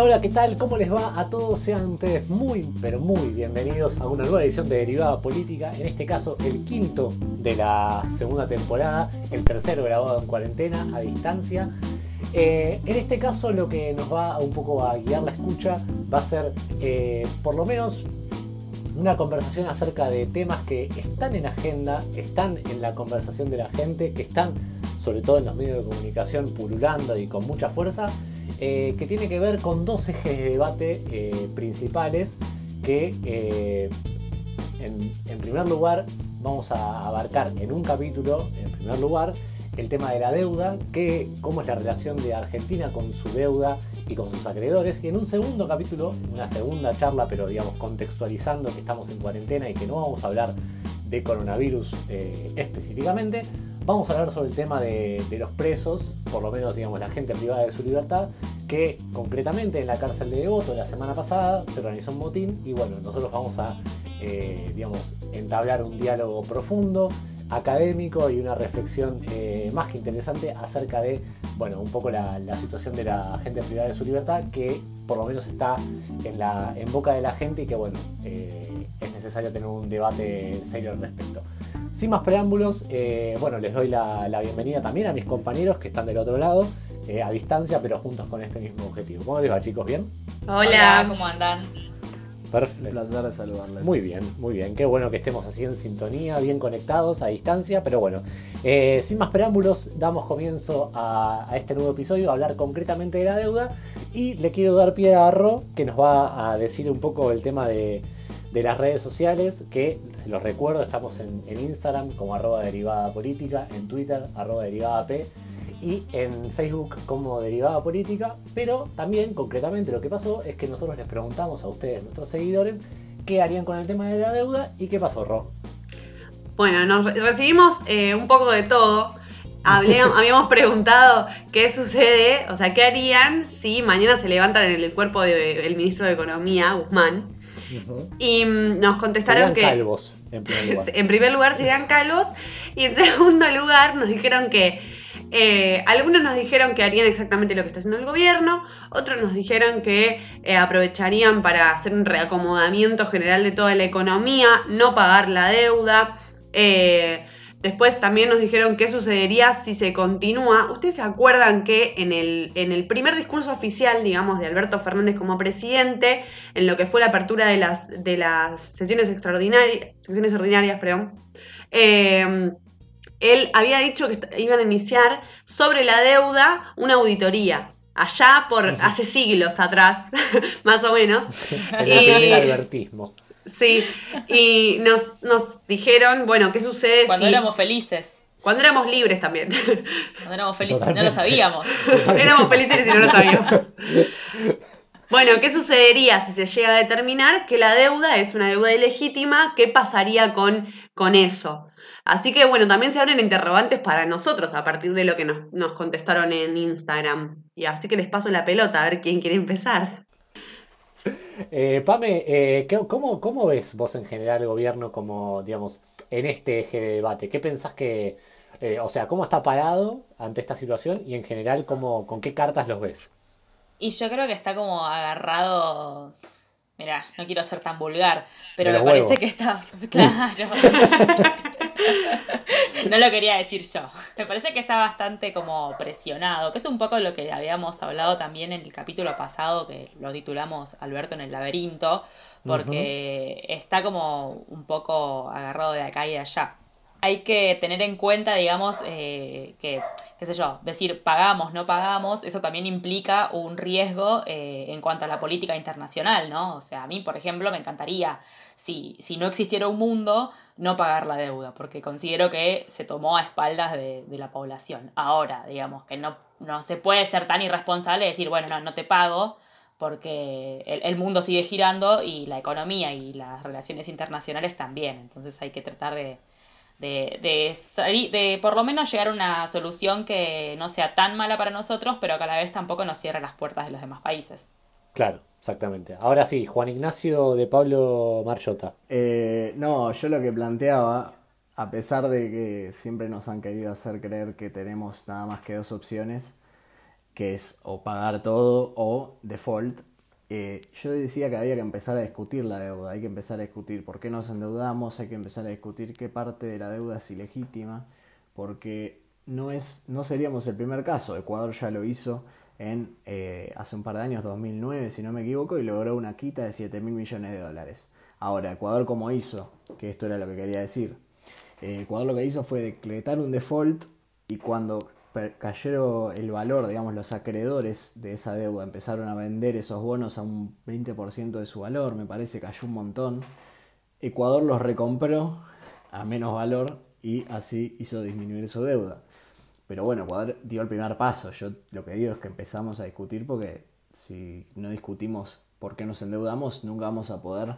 Hola, hola, ¿qué tal? ¿Cómo les va a todos? Sean ustedes muy, pero muy bienvenidos a una nueva edición de Derivada Política, en este caso el quinto de la segunda temporada, el tercero grabado en cuarentena, a distancia. Eh, en este caso lo que nos va un poco a guiar la escucha va a ser eh, por lo menos una conversación acerca de temas que están en agenda, están en la conversación de la gente, que están sobre todo en los medios de comunicación pululando y con mucha fuerza, eh, que tiene que ver con dos ejes de debate eh, principales que eh, en, primer lugar vamos a abarcar en un capítulo, en primer lugar, el tema de la deuda, que, cómo es la relación de Argentina con su deuda y con sus acreedores. Y en un segundo capítulo, una segunda charla, pero digamos contextualizando que estamos en cuarentena y que no vamos a hablar de coronavirus específicamente, Vamos a hablar sobre el tema de, los presos, por lo menos digamos la gente privada de su libertad, que concretamente en la cárcel de Devoto la semana pasada se organizó un motín y bueno, nosotros vamos a eh, digamos, entablar un diálogo profundo, académico y una reflexión eh, más que interesante acerca de, bueno, un poco la, situación de la gente privada de su libertad, que por lo menos está en, boca de la gente y que, bueno, eh, es necesario tener un debate serio al respecto. Sin más preámbulos, eh, bueno, les doy la, bienvenida también a mis compañeros que están del otro lado, eh, a distancia, pero juntos con este mismo objetivo. ¿Cómo les va, chicos? ¿Bien? Hola, ¿cómo andan? Perfecto. Un placer de saludarles. Muy bien, muy bien. Qué bueno que estemos así en sintonía, bien conectados a distancia. Pero bueno, eh, sin más preámbulos, damos comienzo a, este nuevo episodio, a hablar concretamente de la deuda. Y le quiero dar pie a Ro, que nos va a decir un poco el tema de, de las redes sociales, que se los recuerdo, estamos en, Instagram como arroba derivada política, en Twitter arroba derivada P y en Facebook como derivada política, pero también concretamente lo que pasó es que nosotros les preguntamos a ustedes, nuestros seguidores, qué harían con el tema de la deuda y qué pasó, Ro. Bueno, nos recibimos eh, un poco de todo. habíamos preguntado qué sucede, o sea, qué harían si mañana se levantan en el cuerpo del ministro de Economía, Guzmán, y mm, nos contestaron que. calvos, en primer lugar. en primer lugar serían calvos. Y en segundo lugar nos dijeron que. Eh, algunos nos dijeron que harían exactamente lo que está haciendo el gobierno, otros nos dijeron que eh, aprovecharían para hacer un reacomodamiento general de toda la economía, no pagar la deuda. Eh, Después también nos dijeron qué sucedería si se continúa. ¿Ustedes se acuerdan que en el, en el primer discurso oficial, digamos, de Alberto Fernández como presidente, en lo que fue la apertura de las, de las sesiones extraordinarias, sesiones ordinarias, perdón, eh, él había dicho que iban a iniciar sobre la deuda una auditoría. Allá por hace siglos atrás, más o menos. El primer advertismo. Sí, y nos, nos dijeron, bueno, ¿qué sucede Cuando éramos felices. Cuando éramos libres también. Cuando éramos felices y no lo sabíamos. éramos felices y no lo sabíamos. Bueno, ¿qué sucedería si se llega a determinar que la deuda es una deuda ilegítima? ¿Qué pasaría con, con eso? Así que bueno, también se abren interrogantes para nosotros a partir de lo que nos, nos contestaron en Instagram. Y así que les paso la pelota a ver quién quiere empezar. Eh, Pame, eh, ¿cómo, ves vos en general el gobierno como, digamos, en este eje de debate? ¿Qué pensás que, eh, o sea, cómo está parado ante esta situación y en general cómo, con qué cartas los ves? Y yo creo que está como agarrado, mira, no quiero ser tan vulgar, pero me parece que está, claro. no lo quería decir yo. Me parece que está bastante como presionado, que es un poco lo que habíamos hablado también en el capítulo pasado, que lo titulamos Alberto en el laberinto, porque está como un poco agarrado de acá y de allá. Hay que tener en cuenta, digamos, eh, que, qué sé yo, decir pagamos, no pagamos, eso también implica un riesgo eh, en cuanto a la política internacional, ¿no? O sea, a mí, por ejemplo, me encantaría, si, si no existiera un mundo, no pagar la deuda, porque considero que se tomó a espaldas de, la población. Ahora, digamos, que no, no se puede ser tan irresponsable y decir, bueno, no, no te pago, porque el, mundo sigue girando y la economía y las relaciones internacionales también. Entonces hay que tratar de, de, de, de por lo menos llegar a una solución que no sea tan mala para nosotros, pero que a la vez tampoco nos cierre las puertas de los demás países. Claro, exactamente. Ahora sí, Juan Ignacio de Pablo Marchota. Eh, no, yo lo que planteaba, a pesar de que siempre nos han querido hacer creer que tenemos nada más que dos opciones, que es o pagar todo o default. Eh, yo decía que había que empezar a discutir la deuda, hay que empezar a discutir por qué nos endeudamos, hay que empezar a discutir qué parte de la deuda es ilegítima, porque no, es, no seríamos el primer caso, Ecuador ya lo hizo en eh, hace un par de años, 2009 si no me equivoco, y logró una quita de 7 mil millones de dólares. Ahora, Ecuador como hizo, que esto era lo que quería decir, eh, Ecuador lo que hizo fue decretar un default y cuando cayó el valor, digamos, los acreedores de esa deuda empezaron a vender esos bonos a un 20% de su valor, me parece, cayó un montón. Ecuador los recompró a menos valor y así hizo disminuir su deuda. Pero bueno, Ecuador dio el primer paso. Yo lo que digo es que empezamos a discutir porque si no discutimos por qué nos endeudamos, nunca vamos a poder,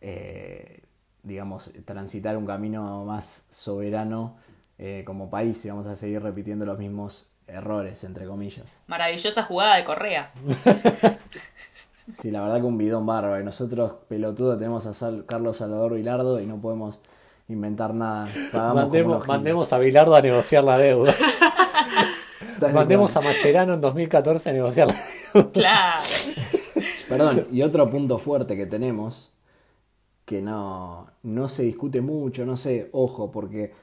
eh, digamos, transitar un camino más soberano eh, como país y vamos a seguir repitiendo los mismos errores, entre comillas. Maravillosa jugada de Correa. sí, la verdad que un bidón bárbaro. Y nosotros, pelotudo, tenemos a Carlos Salvador Vilardo y no podemos inventar nada. Mandemos, mandemos, a Vilardo a negociar la deuda. mandemos a Macherano en 2014 a negociar la deuda. Claro. Perdón, y otro punto fuerte que tenemos, que no, no se discute mucho, no sé, ojo, porque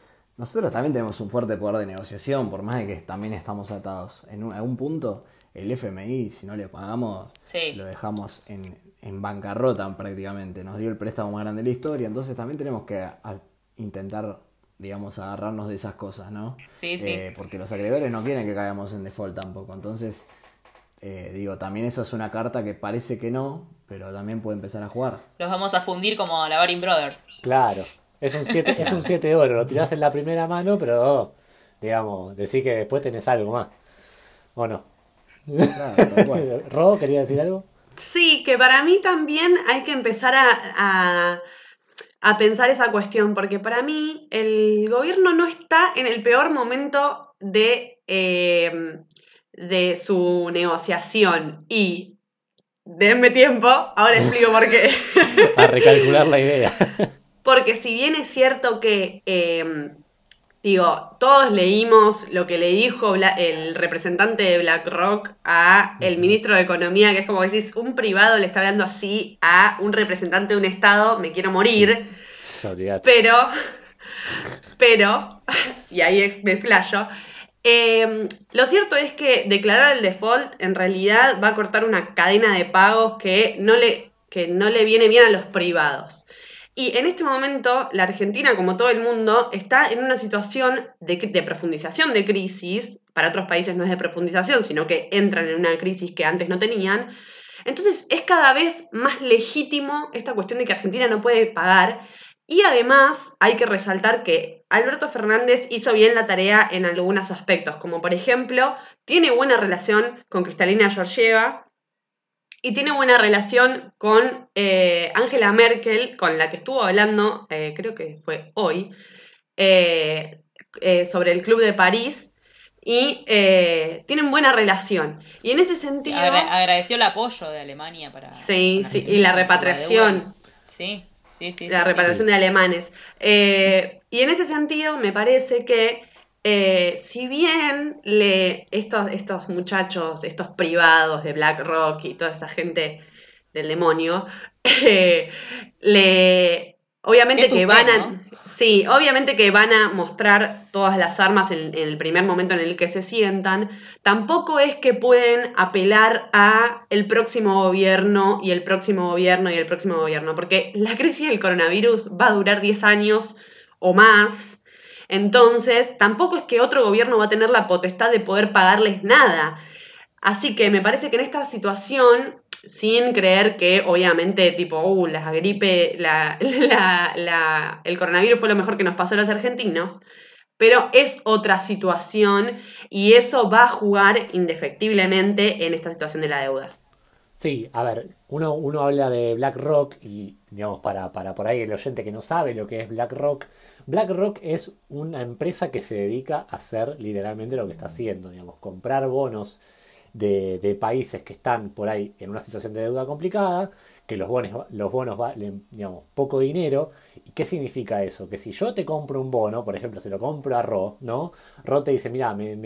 nosotros también tenemos un fuerte poder de negociación, por más de que también estamos atados. En algún punto, el FMI, si no le pagamos, lo dejamos en, bancarrota prácticamente. Nos dio el préstamo más grande de la historia, entonces también tenemos que intentar, digamos, agarrarnos de esas cosas, ¿no? Sí, sí. Eh, porque los acreedores no quieren que caigamos en default tampoco. Entonces, eh, digo, también eso es una carta que parece que no, pero también puede empezar a jugar. Los vamos a fundir como la Baring Brothers. Claro. Es un 7 es un siete de oro, lo tirás en la primera mano, pero digamos, decir que después tenés algo más. ¿O no? Claro, ¿Ro quería decir algo? Sí, que para mí también hay que empezar a, a, pensar esa cuestión, porque para mí el gobierno no está en el peor momento de, eh, de su negociación. Y denme tiempo, ahora explico por qué. a recalcular la idea. Porque si bien es cierto que, em, digo, todos leímos lo que le dijo el representante de BlackRock a el ministro de Economía, que es como decís, un privado le está hablando así a un representante de un Estado, me quiero morir. Pero, pero, y ahí me flasho, em, lo cierto es que declarar el default en realidad va a cortar una cadena de pagos que no le, que no le viene bien a los privados. Y en este momento, la Argentina, como todo el mundo, está en una situación de, profundización de crisis. Para otros países no es de profundización, sino que entran en una crisis que antes no tenían. Entonces es cada vez más legítimo esta cuestión de que Argentina no puede pagar. Y además hay que resaltar que Alberto Fernández hizo bien la tarea en algunos aspectos, como por ejemplo, tiene buena relación con Cristalina Georgieva, y tiene buena relación con eh, Angela Merkel, con la que estuvo hablando, eh, creo que fue hoy, eh, sobre el Club de París. Y tienen buena relación. Y en ese sentido. agradeció el apoyo de Alemania para. Sí, sí, y la repatriación. sí, sí, sí. La repatriación de alemanes. y en ese sentido, me parece que eh, si bien le, estos, estos muchachos, estos privados de BlackRock y toda esa gente del demonio, eh, le, obviamente que van a, sí, obviamente que van a mostrar todas las armas en, el primer momento en el que se sientan, tampoco es que pueden apelar a el próximo gobierno y el próximo gobierno y el próximo gobierno, porque la crisis del coronavirus va a durar 10 años o más entonces, tampoco es que otro gobierno va a tener la potestad de poder pagarles nada. Así que me parece que en esta situación, sin creer que obviamente tipo, uh, la gripe, el coronavirus fue lo mejor que nos pasó a los argentinos, pero es otra situación y eso va a jugar indefectiblemente en esta situación de la deuda. Sí, a ver, uno, uno habla de BlackRock y, digamos, para, para por ahí el oyente que no sabe lo que es BlackRock, BlackRock es una empresa que se dedica a hacer literalmente lo que está haciendo, digamos, comprar bonos de, países que están por ahí en una situación de deuda complicada, que los bonos, los bonos valen, digamos, poco dinero. ¿Y qué significa eso? Que si yo te compro un bono, por ejemplo, se lo compro a Ro, ¿no? Ro te dice, mira, me,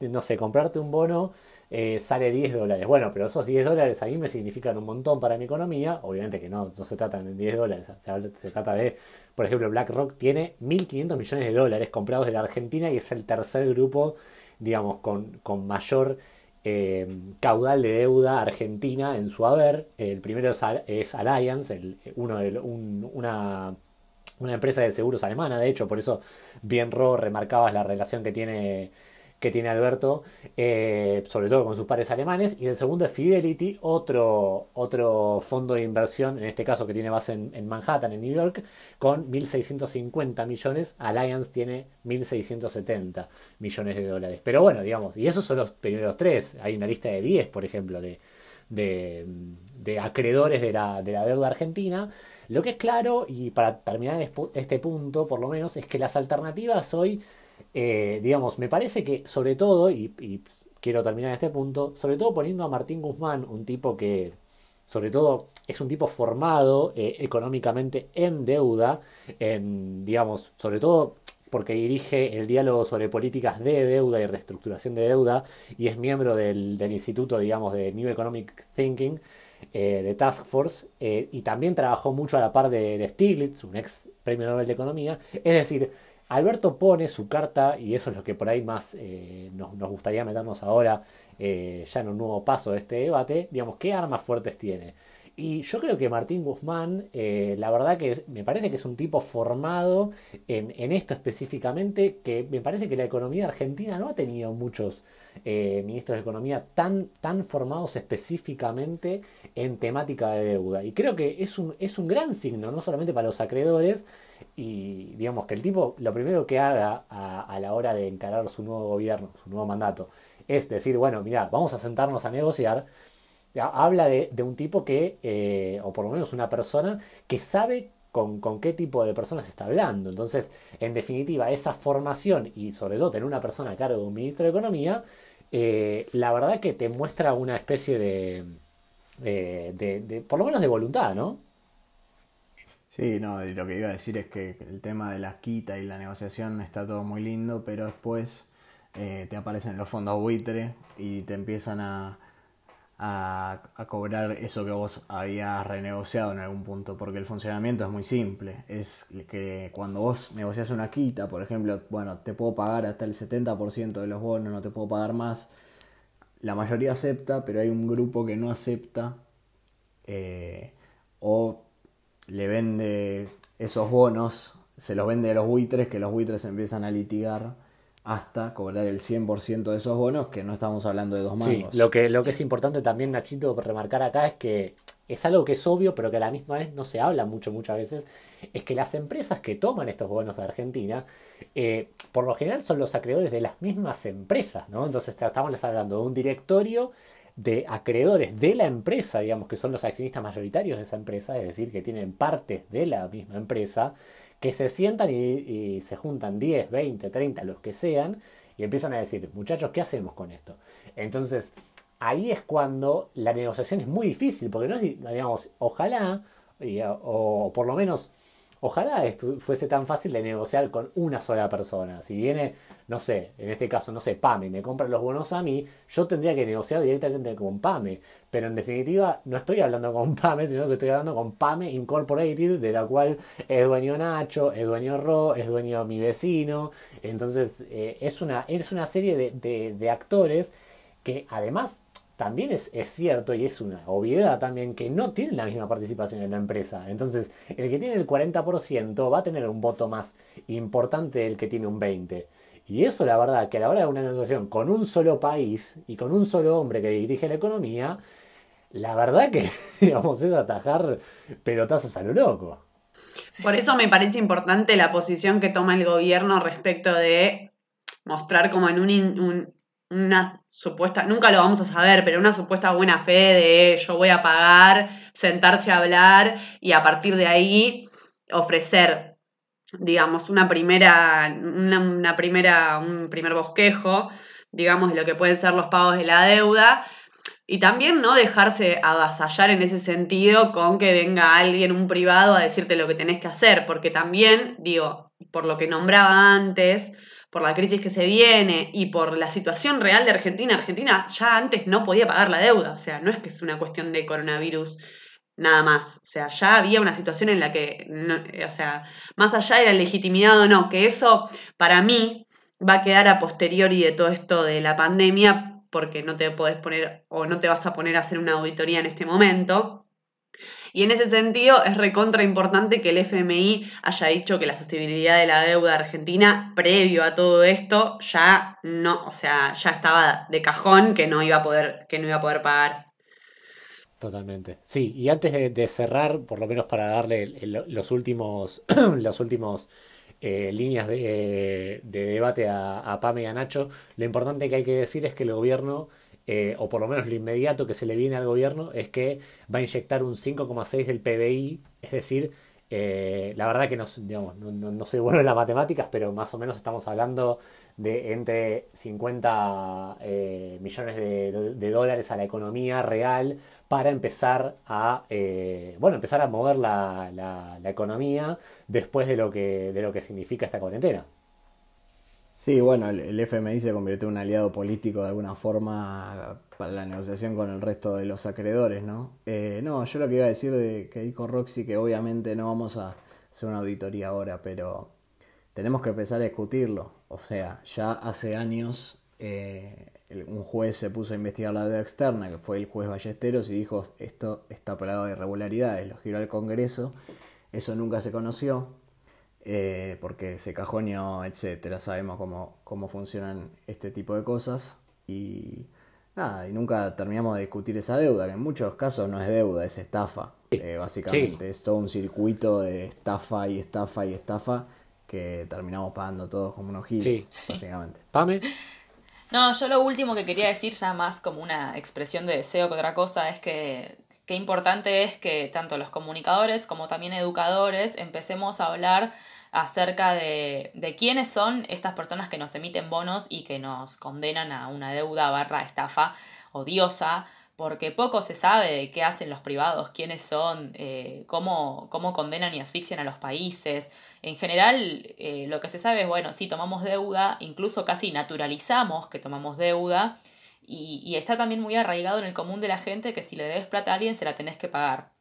no sé, comprarte un bono eh, sale 10 dólares. Bueno, pero esos 10 dólares a mí me significan un montón para mi economía. Obviamente que no, no se trata de 10 dólares, se, trata de, por ejemplo, BlackRock tiene 1.500 millones de dólares comprados de la Argentina y es el tercer grupo, digamos, con, con mayor eh, caudal de deuda argentina en su haber. El primero es, Alliance, uno de, una, una empresa de seguros alemana, de hecho, por eso bien Ro remarcabas la relación que tiene que tiene Alberto, eh, sobre todo con sus pares alemanes. Y el segundo es Fidelity, otro, otro fondo de inversión, en este caso que tiene base en, Manhattan, en New York, con 1.650 millones. Alliance tiene 1.670 millones de dólares. Pero bueno, digamos, y esos son los primeros tres. Hay una lista de 10, por ejemplo, de, de, acreedores de la, de la deuda argentina. Lo que es claro, y para terminar este punto, por lo menos, es que las alternativas hoy eh, digamos, me parece que sobre todo, y, quiero terminar este punto, sobre todo poniendo a Martín Guzmán, un tipo que sobre todo es un tipo formado eh, económicamente en deuda, en, digamos, sobre todo porque dirige el diálogo sobre políticas de deuda y reestructuración de deuda y es miembro del, instituto, digamos, de New Economic Thinking, eh, de Task Force, y también trabajó mucho a la par de Stiglitz, un ex premio Nobel de Economía. Es decir, Alberto pone su carta, y eso es lo que por ahí más eh, nos, gustaría meternos ahora, eh, ya en un nuevo paso de este debate, digamos, ¿qué armas fuertes tiene? Y yo creo que Martín Guzmán, eh, la verdad que me parece que es un tipo formado en, en, esto específicamente, que me parece que la economía argentina no ha tenido muchos ministros de economía tan, tan formados específicamente en temática de deuda. Y creo que es un, es un gran signo, no solamente para los acreedores, y digamos que el tipo lo primero que haga a, la hora de encarar su nuevo gobierno, su nuevo mandato, es decir, bueno, mira, vamos a sentarnos a negociar, habla de, un tipo que, eh, o por lo menos una persona, que sabe con, qué tipo de personas está hablando. Entonces, en definitiva, esa formación y sobre todo tener una persona a cargo de un ministro de Economía, eh, la verdad que te muestra una especie de, de, por lo menos de voluntad, ¿no? Sí, no, lo que iba a decir es que el tema de la quita y la negociación está todo muy lindo, pero después eh, te aparecen los fondos buitre y te empiezan a, a, cobrar eso que vos habías renegociado en algún punto, porque el funcionamiento es muy simple. Es que cuando vos negocias una quita, por ejemplo, bueno, te puedo pagar hasta el 70% de los bonos, no te puedo pagar más. La mayoría acepta, pero hay un grupo que no acepta. Eh, o le vende esos bonos, se los vende a los buitres, que los buitres empiezan a litigar hasta cobrar el 100% de esos bonos, que no estamos hablando de dos mangos. Sí, lo que, lo que es importante también, Nachito, remarcar acá es que es algo que es obvio, pero que a la misma vez no se habla mucho muchas veces, es que las empresas que toman estos bonos de Argentina, eh, por lo general son los acreedores de las mismas empresas, ¿no? Entonces estamos hablando de un directorio de acreedores de la empresa, digamos que son los accionistas mayoritarios de esa empresa, es decir, que tienen partes de la misma empresa, que se sientan y, se juntan 10, 20, 30, los que sean, y empiezan a decir, muchachos, ¿qué hacemos con esto? Entonces, ahí es cuando la negociación es muy difícil, porque no es, digamos, ojalá, o por lo menos Ojalá fuese tan fácil de negociar con una sola persona. Si viene, no sé, en este caso, no sé, Pame, me compra los bonos a mí, yo tendría que negociar directamente con Pame. Pero en definitiva, no estoy hablando con Pame, sino que estoy hablando con Pame Incorporated, de la cual es dueño Nacho, es dueño Ro, es dueño mi vecino. Entonces, eh, es, una, es una serie de, de actores que además también es, cierto y es una obviedad también que no tienen la misma participación en la empresa. Entonces, el que tiene el 40% va a tener un voto más importante del que tiene un 20%. Y eso, la verdad, que a la hora de una negociación con un solo país y con un solo hombre que dirige la economía, la verdad que, digamos, es atajar pelotazos a lo loco. Por eso me parece importante la posición que toma el gobierno respecto de mostrar como en un una supuesta, nunca lo vamos a saber, pero una supuesta buena fe de yo voy a pagar, sentarse a hablar y a partir de ahí ofrecer, digamos, una primera, una, primera, un primer bosquejo digamos, de lo que pueden ser los pagos de la deuda. Y también no dejarse avasallar en ese sentido con que venga alguien, un privado, a decirte lo que tenés que hacer, porque también, digo, por lo que nombraba antes, por la crisis que se viene y por la situación real de Argentina, Argentina ya antes no podía pagar la deuda, o sea, no es que es una cuestión de coronavirus nada más, o sea, ya había una situación en la que, o sea, más allá de la legitimidad o no, que eso para mí va a quedar a posteriori de todo esto de la pandemia, porque no te podés poner o no te vas a poner a hacer una auditoría en este momento. Y en ese sentido es recontra importante que el FMI haya dicho que la sostenibilidad de la deuda argentina previo a todo esto ya no, o sea, ya estaba de cajón que no iba a poder, que no iba a poder pagar. Totalmente. Sí, y antes de, cerrar, por lo menos para darle los últimos, los últimos eh, líneas de, debate a, Pame y a Nacho, lo importante que hay que decir es que el gobierno, eh, o por lo menos lo inmediato que se le viene al gobierno, es que va a inyectar un 5,6 del PBI, es decir, eh, la verdad que no, digamos, no, soy bueno en las matemáticas, pero más o menos estamos hablando de entre 50 millones de, dólares a la economía real para empezar a, eh, bueno, empezar a mover la, la, economía después de lo, que, de lo que significa esta cuarentena. Sí, bueno, el, FMI se convirtió en un aliado político de alguna forma para la negociación con el resto de los acreedores, ¿no? Eh, no, yo lo que iba a decir de que dijo Roxy, que obviamente no vamos a hacer una auditoría ahora, pero tenemos que empezar a discutirlo. O sea, ya hace años eh, un juez se puso a investigar la deuda externa, que fue el juez Ballesteros, y dijo, esto está plagado de irregularidades, lo giró al Congreso, eso nunca se conoció, eh, porque se cajoneó, etcétera, sabemos cómo, cómo funcionan este tipo de cosas, y nada, y nunca terminamos de discutir esa deuda, que en muchos casos no es deuda, es estafa, eh, básicamente, es todo un circuito de estafa y estafa y estafa, que terminamos pagando todos como unos giros, básicamente. Pame. No, yo lo último que quería decir, ya más como una expresión de deseo que otra cosa, es que qué importante es que tanto los comunicadores como también educadores empecemos a hablar acerca de, de quiénes son estas personas que nos emiten bonos y que nos condenan a una deuda barra estafa odiosa porque poco se sabe de qué hacen los privados, quiénes son, eh, cómo, cómo, condenan y asfixian a los países. En general, eh, lo que se sabe es, bueno, sí, tomamos deuda, incluso casi naturalizamos que tomamos deuda, y, está también muy arraigado en el común de la gente que si le debes plata a alguien se la tenés que pagar.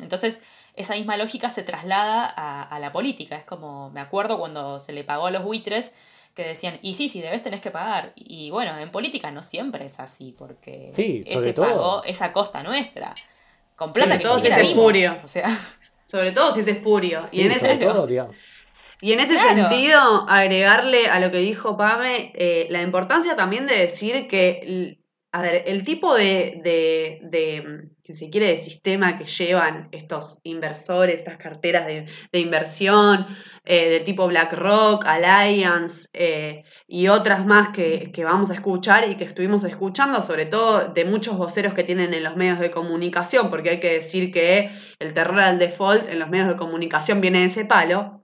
Entonces, esa misma lógica se traslada a, a la política. Es como, me acuerdo cuando se le pagó a los buitres, que decían, y sí, sí, debes tenés que pagar. Y bueno, en política no siempre es así, porque ese pago es a costa nuestra. Con plata que todo si es espurio. O sea. Sobre todo si es espurio. y en ese, y en ese sentido, agregarle a lo que dijo Pame, eh, la importancia también de decir que a ver, el tipo de, de, de, si se quiere, de sistema que llevan estos inversores, estas carteras de, inversión, eh, del tipo BlackRock, Alliance eh, y otras más que, que, vamos a escuchar y que estuvimos escuchando, sobre todo de muchos voceros que tienen en los medios de comunicación, porque hay que decir que el terror al default en los medios de comunicación viene de ese palo.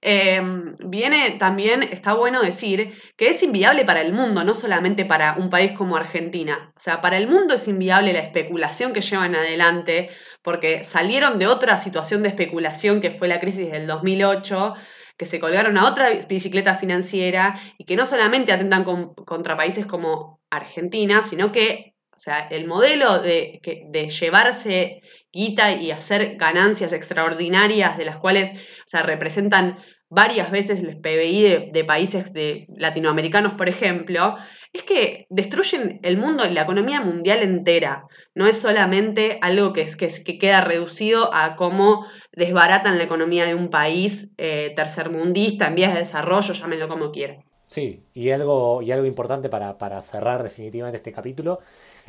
Em, viene también, está bueno decir, que es inviable para el mundo, no solamente para un país como Argentina. O sea, para el mundo es inviable la especulación que llevan adelante, porque salieron de otra situación de especulación que fue la crisis del 2008 que se colgaron a otra bicicleta financiera y que no solamente atentan contra países como Argentina, sino que o sea, el modelo de, de llevarse y hacer ganancias extraordinarias de las cuales o sea, representan varias veces el PBI de, países de latinoamericanos, por ejemplo, es que destruyen el mundo y la economía mundial entera. No es solamente algo que, es, que, que queda reducido a cómo desbaratan la economía de un país eh, tercermundista, en vías de desarrollo, llámenlo como quieran. Sí, y algo, y algo importante para, para cerrar definitivamente este capítulo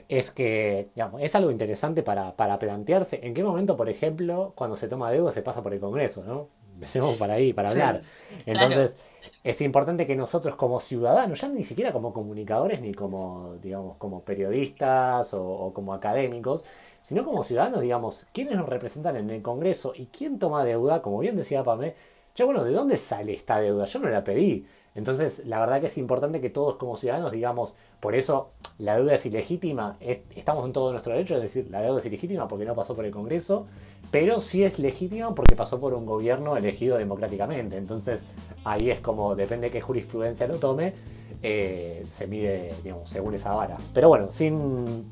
es que digamos, es algo interesante para, para, plantearse en qué momento, por ejemplo, cuando se toma deuda se pasa por el Congreso, ¿no? Empecemos para ahí, para hablar. Entonces, es importante que nosotros como ciudadanos, ya ni siquiera como comunicadores ni como, digamos, como periodistas o, como académicos, sino como ciudadanos, digamos, quiénes nos representan en el Congreso y quién toma deuda, como bien decía Pame, ya bueno, ¿de dónde sale esta deuda? Yo no la pedí. Entonces, la verdad que es importante que todos como ciudadanos digamos, por eso la deuda es ilegítima, estamos en todo nuestro derecho, es decir, la deuda es ilegítima porque no pasó por el Congreso, pero sí es legítima porque pasó por un gobierno elegido democráticamente. Entonces, ahí es como, depende de qué jurisprudencia lo tome, eh, se mide, digamos, según esa vara. Pero bueno, sin,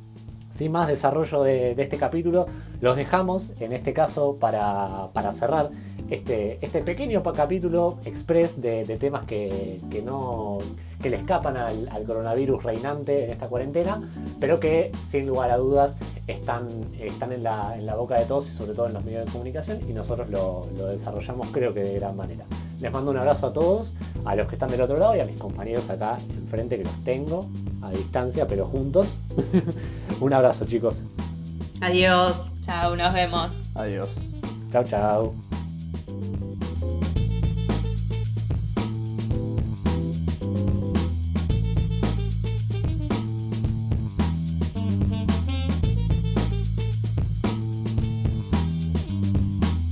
sin más desarrollo de, este capítulo, los dejamos en este caso para, cerrar este, este pequeño capítulo express de, temas que, no que le escapan al, coronavirus reinante en esta cuarentena, pero que sin lugar a dudas están, están en, la, en la boca de todos y sobre todo en los medios de comunicación y nosotros lo, lo desarrollamos creo que de gran manera. Les mando un abrazo a todos, a los que están del otro lado y a mis compañeros acá enfrente que los tengo a distancia, pero juntos. un abrazo, chicos. Adiós. Chao, nos vemos. Adiós. Chao, chao.